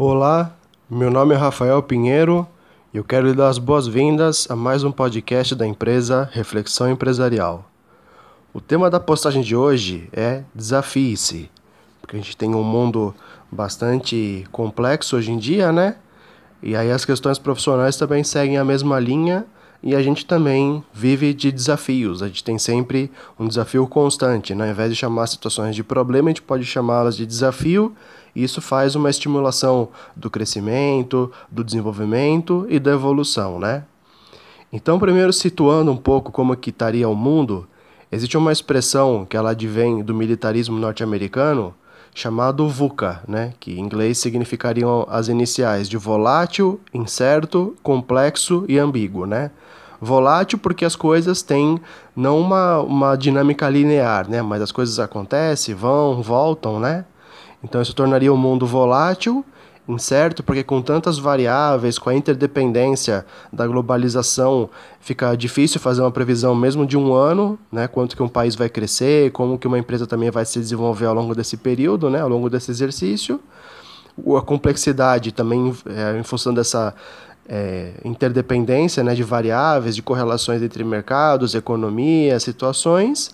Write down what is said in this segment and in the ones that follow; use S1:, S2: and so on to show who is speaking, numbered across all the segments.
S1: Olá, meu nome é Rafael Pinheiro e eu quero lhe dar as boas-vindas a mais um podcast da empresa Reflexão Empresarial. O tema da postagem de hoje é Desafie-se, porque a gente tem um mundo bastante complexo hoje em dia, né? E aí as questões profissionais também seguem a mesma linha e a gente também vive de desafios. A gente tem sempre um desafio constante, né? Ao invés de chamar situações de problema, a gente pode chamá-las de desafio, e isso faz uma estimulação do crescimento, do desenvolvimento e da evolução, né? Então, primeiro situando um pouco como que estaria o mundo, existe uma expressão que ela advém do militarismo norte-americano, chamado VUCA, né, que em inglês significariam as iniciais de volátil, incerto, complexo e ambíguo, né? Volátil porque as coisas têm não uma, uma dinâmica linear, né, mas as coisas acontecem, vão, voltam, né? Então isso tornaria o mundo volátil incerto, porque com tantas variáveis, com a interdependência da globalização, fica difícil fazer uma previsão mesmo de um ano, né, quanto que um país vai crescer, como que uma empresa também vai se desenvolver ao longo desse período, né, ao longo desse exercício. A complexidade também, é, em função dessa é, interdependência né, de variáveis, de correlações entre mercados, economia, situações.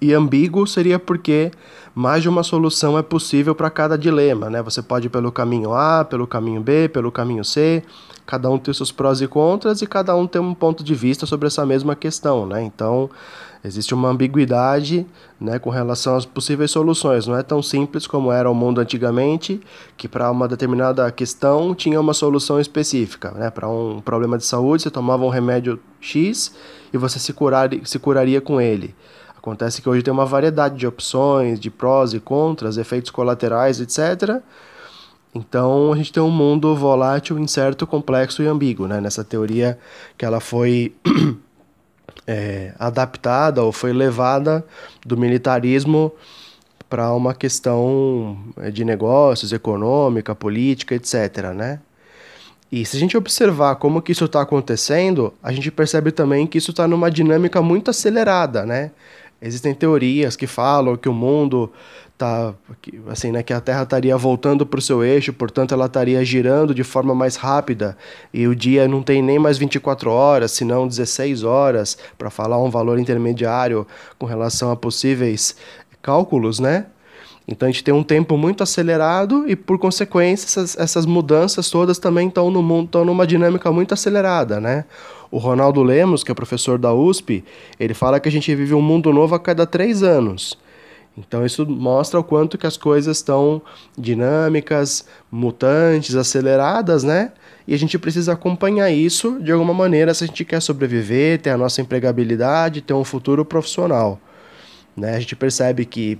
S1: E ambíguo seria porque mais de uma solução é possível para cada dilema, né? Você pode ir pelo caminho A, pelo caminho B, pelo caminho C, cada um tem seus prós e contras e cada um tem um ponto de vista sobre essa mesma questão, né? Então, existe uma ambiguidade, né, com relação às possíveis soluções. Não é tão simples como era o mundo antigamente, que para uma determinada questão tinha uma solução específica, né? Para um problema de saúde, você tomava um remédio X e você se, curar, se curaria com ele. Acontece que hoje tem uma variedade de opções, de prós e contras, efeitos colaterais, etc. Então a gente tem um mundo volátil, incerto, complexo e ambíguo, né? Nessa teoria que ela foi é, adaptada ou foi levada do militarismo para uma questão é, de negócios, econômica, política, etc. Né? E se a gente observar como que isso está acontecendo, a gente percebe também que isso está numa dinâmica muito acelerada, né? Existem teorias que falam que o mundo tá assim, né, que a Terra estaria voltando para o seu eixo, portanto ela estaria girando de forma mais rápida e o dia não tem nem mais 24 horas, senão 16 horas, para falar um valor intermediário com relação a possíveis cálculos, né? Então a gente tem um tempo muito acelerado e, por consequência, essas, essas mudanças todas também estão no mundo, estão numa dinâmica muito acelerada, né? O Ronaldo Lemos, que é professor da USP, ele fala que a gente vive um mundo novo a cada três anos. Então isso mostra o quanto que as coisas estão dinâmicas, mutantes, aceleradas, né? E a gente precisa acompanhar isso de alguma maneira se a gente quer sobreviver, ter a nossa empregabilidade, ter um futuro profissional. Né? A gente percebe que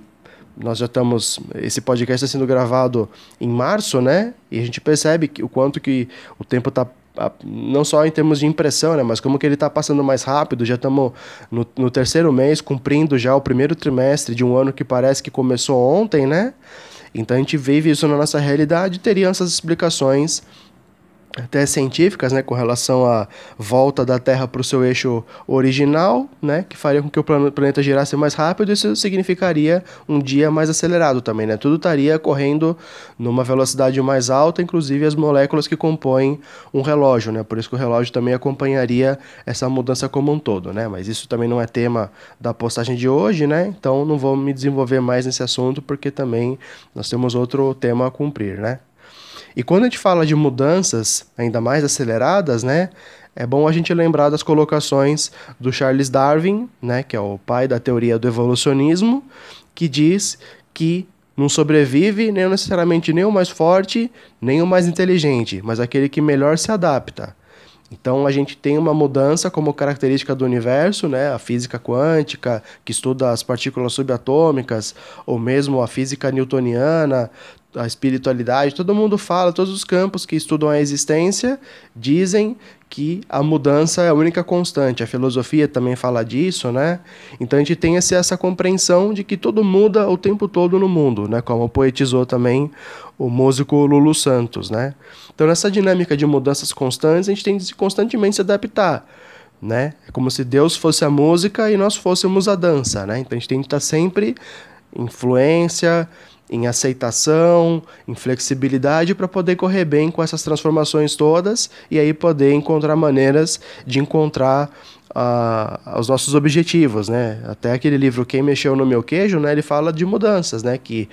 S1: nós já estamos esse podcast está sendo gravado em março, né? E a gente percebe que, o quanto que o tempo está não só em termos de impressão, né, mas como que ele está passando mais rápido, já estamos no, no, terceiro mês, cumprindo já o primeiro trimestre de um ano que parece que começou ontem, né? Então a gente vive isso na nossa realidade, teriam essas explicações até científicas, né, com relação à volta da Terra para o seu eixo original, né, que faria com que o planeta girasse mais rápido, isso significaria um dia mais acelerado também, né? Tudo estaria correndo numa velocidade mais alta, inclusive as moléculas que compõem um relógio, né? Por isso que o relógio também acompanharia essa mudança como um todo, né? Mas isso também não é tema da postagem de hoje, né? Então não vou me desenvolver mais nesse assunto porque também nós temos outro tema a cumprir, né? E quando a gente fala de mudanças ainda mais aceleradas, né, é bom a gente lembrar das colocações do Charles Darwin, né, que é o pai da teoria do evolucionismo, que diz que não sobrevive nem necessariamente nem o mais forte, nem o mais inteligente, mas aquele que melhor se adapta. Então a gente tem uma mudança como característica do universo, né? A física quântica, que estuda as partículas subatômicas, ou mesmo a física newtoniana, a espiritualidade, todo mundo fala, todos os campos que estudam a existência dizem que a mudança é a única constante. A filosofia também fala disso, né? Então a gente tem essa, essa compreensão de que tudo muda o tempo todo no mundo, né? Como poetizou também o músico Lulu Santos, né? Então nessa dinâmica de mudanças constantes, a gente tem de constantemente se adaptar. Né? É como se Deus fosse a música e nós fôssemos a dança, né? Então a gente tem que estar sempre influência, em aceitação, em flexibilidade para poder correr bem com essas transformações todas e aí poder encontrar maneiras de encontrar uh, os nossos objetivos, né? Até aquele livro Quem Mexeu no Meu Queijo, né? Ele fala de mudanças, né? Que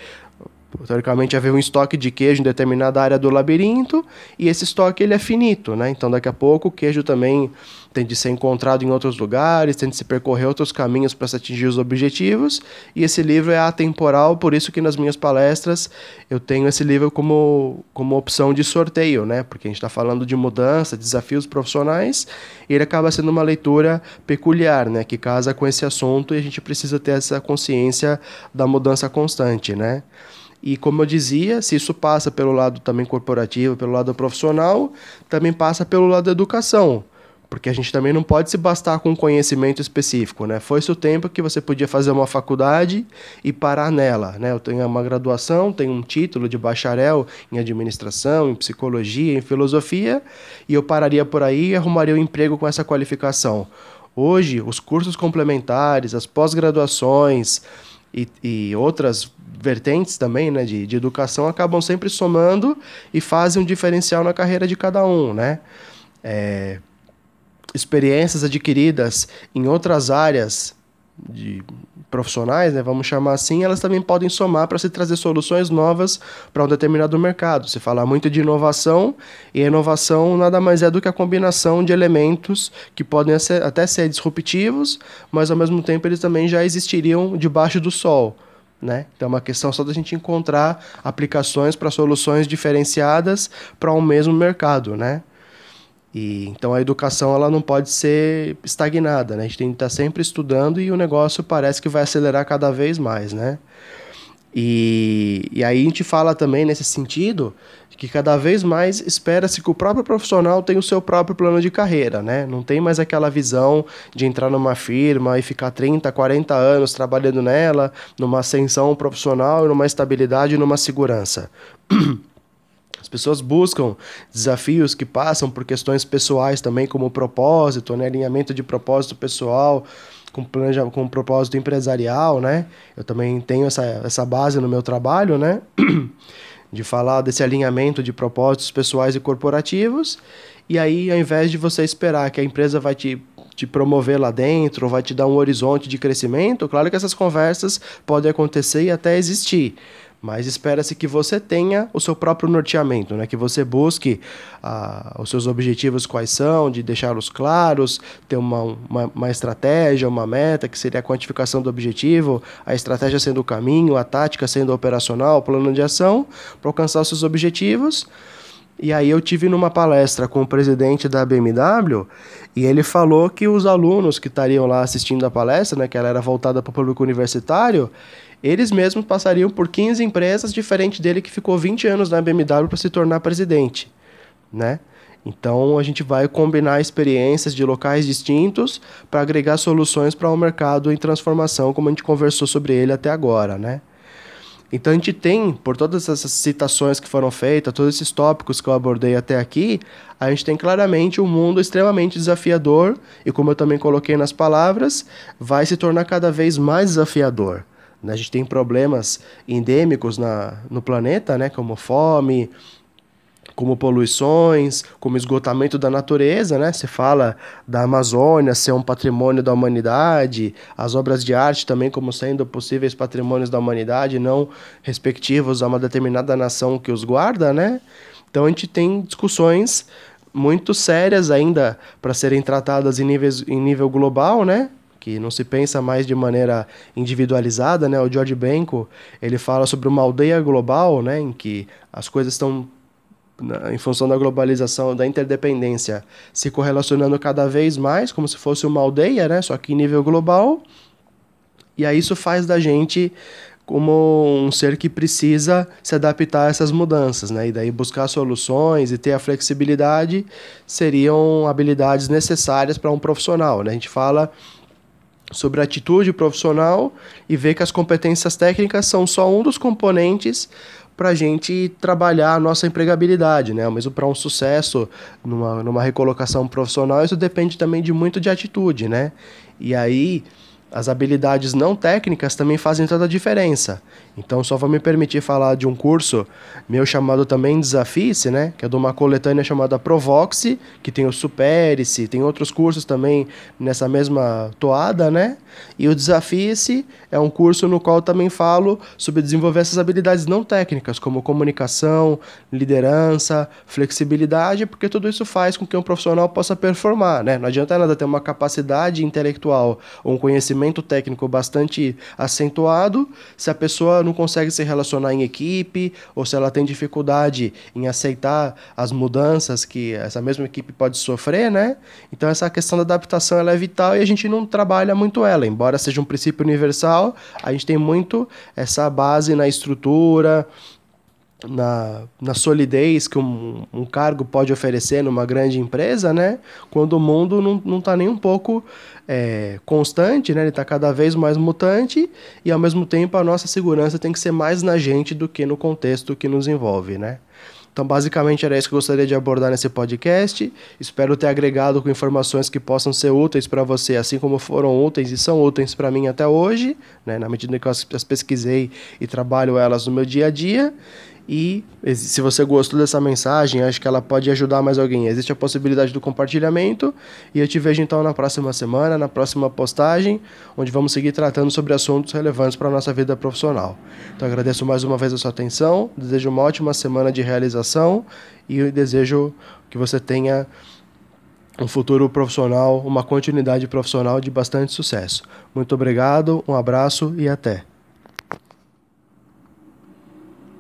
S1: teoricamente haver um estoque de queijo em determinada área do labirinto e esse estoque ele é finito, né? Então daqui a pouco o queijo também tem de ser encontrado em outros lugares, tem de se percorrer outros caminhos para se atingir os objetivos e esse livro é atemporal, por isso que nas minhas palestras eu tenho esse livro como, como opção de sorteio, né? Porque a gente está falando de mudança, desafios profissionais e ele acaba sendo uma leitura peculiar, né? Que casa com esse assunto e a gente precisa ter essa consciência da mudança constante, né? E como eu dizia, se isso passa pelo lado também corporativo, pelo lado profissional, também passa pelo lado da educação. Porque a gente também não pode se bastar com um conhecimento específico, né? Foi-se o tempo que você podia fazer uma faculdade e parar nela, né? Eu tenho uma graduação, tenho um título de bacharel em administração, em psicologia, em filosofia, e eu pararia por aí e arrumaria um emprego com essa qualificação. Hoje, os cursos complementares, as pós-graduações e, e outras vertentes também, né, de, de educação, acabam sempre somando e fazem um diferencial na carreira de cada um, né? É, experiências adquiridas em outras áreas de profissionais, né, vamos chamar assim, elas também podem somar para se trazer soluções novas para um determinado mercado. Se fala muito de inovação, e a inovação nada mais é do que a combinação de elementos que podem até ser disruptivos, mas ao mesmo tempo eles também já existiriam debaixo do sol. Né? Então é uma questão só da gente encontrar aplicações para soluções diferenciadas para um mesmo mercado, né? E, então a educação ela não pode ser estagnada, né? A gente tem que estar sempre estudando e o negócio parece que vai acelerar cada vez mais, né? E, e aí a gente fala também nesse sentido que cada vez mais espera-se que o próprio profissional tenha o seu próprio plano de carreira, né? Não tem mais aquela visão de entrar numa firma e ficar 30, 40 anos trabalhando nela, numa ascensão profissional, numa estabilidade, numa segurança. As pessoas buscam desafios que passam por questões pessoais também, como propósito, né? alinhamento de propósito pessoal, com, planeja, com propósito empresarial, né? Eu também tenho essa, essa base no meu trabalho, né? de falar desse alinhamento de propósitos pessoais e corporativos. E aí, ao invés de você esperar que a empresa vai te, te promover lá dentro, vai te dar um horizonte de crescimento, claro que essas conversas podem acontecer e até existir. Mas espera-se que você tenha o seu próprio norteamento, né? que você busque ah, os seus objetivos quais são, de deixá-los claros, ter uma, uma, uma, estratégia, uma meta, que seria a quantificação do objetivo, a estratégia sendo o caminho, a tática sendo operacional, o plano de ação, para alcançar os seus objetivos. E aí eu tive numa palestra com o presidente da BMW e ele falou que os alunos que estariam lá assistindo a palestra, né, que ela era voltada para o público universitário, eles mesmos passariam por 15 empresas, diferente dele que ficou 20 anos na BMW para se tornar presidente, né? Então a gente vai combinar experiências de locais distintos para agregar soluções para um mercado em transformação, como a gente conversou sobre ele até agora, né? Então a gente tem, por todas essas citações que foram feitas, todos esses tópicos que eu abordei até aqui, a gente tem claramente um mundo extremamente desafiador e, como eu também coloquei nas palavras, vai se tornar cada vez mais desafiador. A gente tem problemas endêmicos na, no planeta, né? como fome, como poluições, como esgotamento da natureza, né? Você fala da Amazônia ser um patrimônio da humanidade, as obras de arte também como sendo possíveis patrimônios da humanidade, não respectivos a uma determinada nação que os guarda, né? Então a gente tem discussões muito sérias ainda para serem tratadas em, níveis, em nível global, né? Que não se pensa mais de maneira individualizada, né? O George Benko, ele fala sobre uma aldeia global, né, em que as coisas estão em função da globalização, da interdependência, se correlacionando cada vez mais, como se fosse uma aldeia, né? Só que em nível global. E aí isso faz da gente como um ser que precisa se adaptar a essas mudanças, né? E daí buscar soluções e ter a flexibilidade seriam habilidades necessárias para um profissional, né? A gente fala sobre a atitude profissional e ver que as competências técnicas são só um dos componentes para a gente trabalhar a nossa empregabilidade, né? Mesmo para um sucesso numa, numa recolocação profissional, isso depende também de muito de atitude, né? E aí as habilidades não técnicas também fazem toda a diferença. Então, só vou me permitir falar de um curso meu chamado também Desafie-se, né? Que é de uma coletânea chamada Provoxe, que tem o Supere-se, tem outros cursos também nessa mesma toada, né? E o Desafie-se é um curso no qual também falo sobre desenvolver essas habilidades não técnicas, como comunicação, liderança, flexibilidade, porque tudo isso faz com que um profissional possa performar, né? Não adianta nada ter uma capacidade intelectual ou um conhecimento técnico bastante acentuado se a pessoa não consegue se relacionar em equipe ou se ela tem dificuldade em aceitar as mudanças que essa mesma equipe pode sofrer, né? Então essa questão da adaptação ela é vital e a gente não trabalha muito ela, embora seja um princípio universal, a gente tem muito essa base na estrutura, na, na solidez que um, um cargo pode oferecer numa grande empresa, né? Quando o mundo não está nem um pouco é, constante, né? Ele está cada vez mais mutante e ao mesmo tempo a nossa segurança tem que ser mais na gente do que no contexto que nos envolve, né? Então, basicamente, era isso que eu gostaria de abordar nesse podcast. Espero ter agregado com informações que possam ser úteis para você, assim como foram úteis e são úteis para mim até hoje, né? na medida que eu as pesquisei e trabalho elas no meu dia a dia. E se você gostou dessa mensagem, acho que ela pode ajudar mais alguém. Existe a possibilidade do compartilhamento. E eu te vejo então na próxima semana, na próxima postagem, onde vamos seguir tratando sobre assuntos relevantes para a nossa vida profissional. Então agradeço mais uma vez a sua atenção, desejo uma ótima semana de realização e desejo que você tenha um futuro profissional, uma continuidade profissional de bastante sucesso. Muito obrigado, um abraço e até.